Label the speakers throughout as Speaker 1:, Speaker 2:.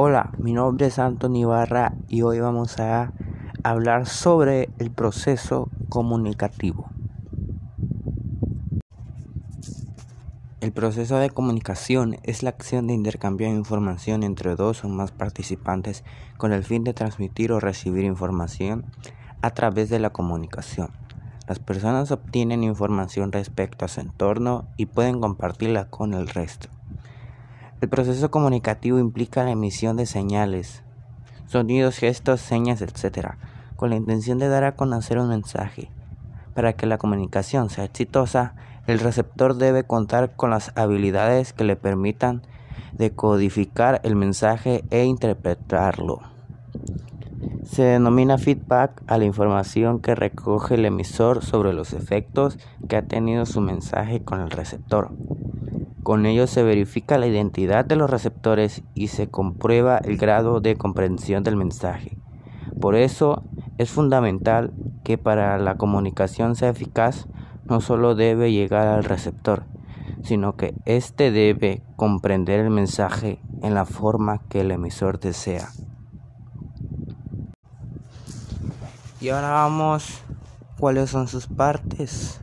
Speaker 1: Hola, mi nombre es Antonio Ibarra y hoy vamos a hablar sobre el proceso comunicativo. El proceso de comunicación es la acción de intercambiar información entre dos o más participantes con el fin de transmitir o recibir información a través de la comunicación. Las personas obtienen información respecto a su entorno y pueden compartirla con el resto. El proceso comunicativo implica la emisión de señales, sonidos, gestos, señas, etc., con la intención de dar a conocer un mensaje. Para que la comunicación sea exitosa, el receptor debe contar con las habilidades que le permitan decodificar el mensaje e interpretarlo. Se denomina feedback a la información que recoge el emisor sobre los efectos que ha tenido su mensaje con el receptor. Con ello se verifica la identidad de los receptores y se comprueba el grado de comprensión del mensaje. Por eso es fundamental que para la comunicación sea eficaz no solo debe llegar al receptor, sino que éste debe comprender el mensaje en la forma que el emisor desea. Y ahora vamos, ¿cuáles son sus partes?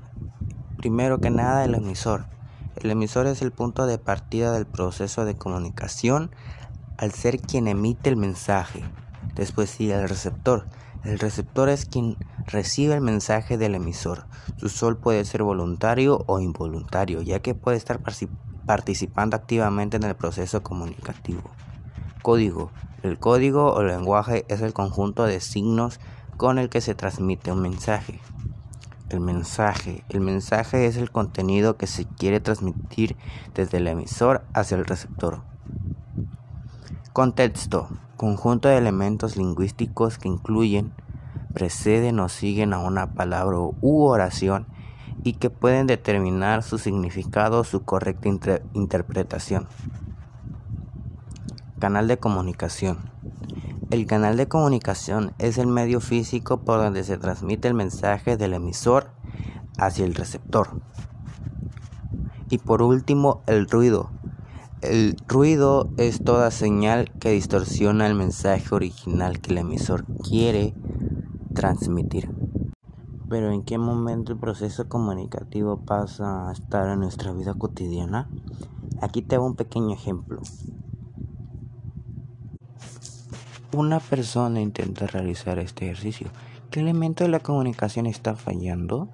Speaker 1: Primero que nada, el emisor. El emisor es el punto de partida del proceso de comunicación al ser quien emite el mensaje. Después sigue el receptor. El receptor es quien recibe el mensaje del emisor. Su sol puede ser voluntario o involuntario, ya que puede estar participando activamente en el proceso comunicativo. Código. El código o lenguaje es el conjunto de signos con el que se transmite un mensaje. El mensaje. El mensaje es el contenido que se quiere transmitir desde el emisor hacia el receptor. Contexto. Conjunto de elementos lingüísticos que incluyen, preceden o siguen a una palabra u oración y que pueden determinar su significado o su correcta interpretación. Canal de comunicación. El canal de comunicación es el medio físico por donde se transmite el mensaje del emisor hacia el receptor. Y por último, el ruido. El ruido es toda señal que distorsiona el mensaje original que el emisor quiere transmitir. Pero ¿en qué momento el proceso comunicativo pasa a estar en nuestra vida cotidiana? Aquí te hago un pequeño ejemplo. Una persona intenta realizar este ejercicio. ¿Qué elemento de la comunicación está fallando?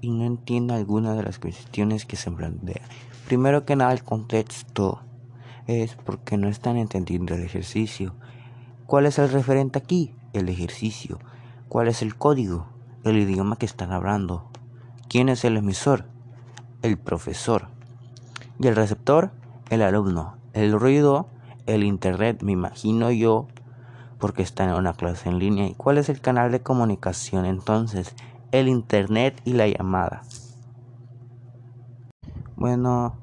Speaker 1: Y no entiende alguna de las cuestiones que se plantean. Primero que nada, el contexto es porque no están entendiendo el ejercicio. ¿Cuál es el referente aquí? El ejercicio. ¿Cuál es el código? El idioma que están hablando. ¿Quién es el emisor? El profesor. ¿Y el receptor? El alumno. El ruido, el internet, me imagino yo, porque está en una clase en línea. ¿Y cuál es el canal de comunicación entonces? El internet y la llamada. Bueno,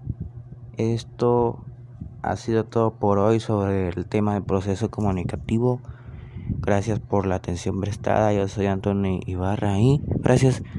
Speaker 1: esto ha sido todo por hoy sobre el tema del proceso comunicativo. Gracias por la atención prestada. Yo soy Antonio Ibarra y gracias.